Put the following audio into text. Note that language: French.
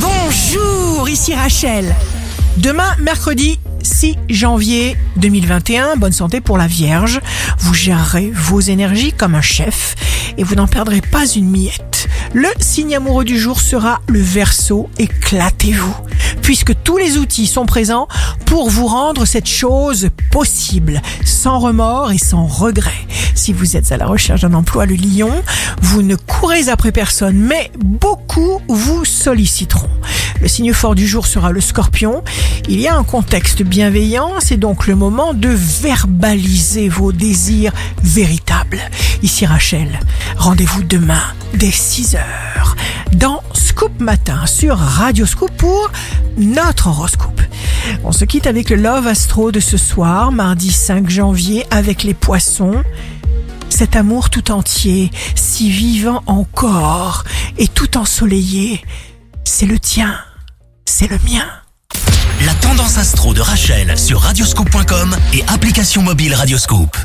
Bonjour, ici Rachel. Demain, mercredi 6 janvier 2021, bonne santé pour la Vierge. Vous gérerez vos énergies comme un chef et vous n'en perdrez pas une miette. Le signe amoureux du jour sera le Verseau. Éclatez-vous puisque tous les outils sont présents pour vous rendre cette chose possible, sans remords et sans regret. Si vous êtes à la recherche d'un emploi, le lion, vous ne courez après personne, mais beaucoup vous solliciteront. Le signe fort du jour sera le scorpion. Il y a un contexte bienveillant, c'est donc le moment de verbaliser vos désirs véritables. Ici Rachel, rendez-vous demain dès 6 heures dans Scoop Matin sur Radio Scoop pour notre horoscope. On se quitte avec le Love Astro de ce soir, mardi 5 janvier, avec les poissons. Cet amour tout entier, si vivant encore et tout ensoleillé, c'est le tien, c'est le mien. La tendance astro de Rachel sur radioscope.com et application mobile Radioscope.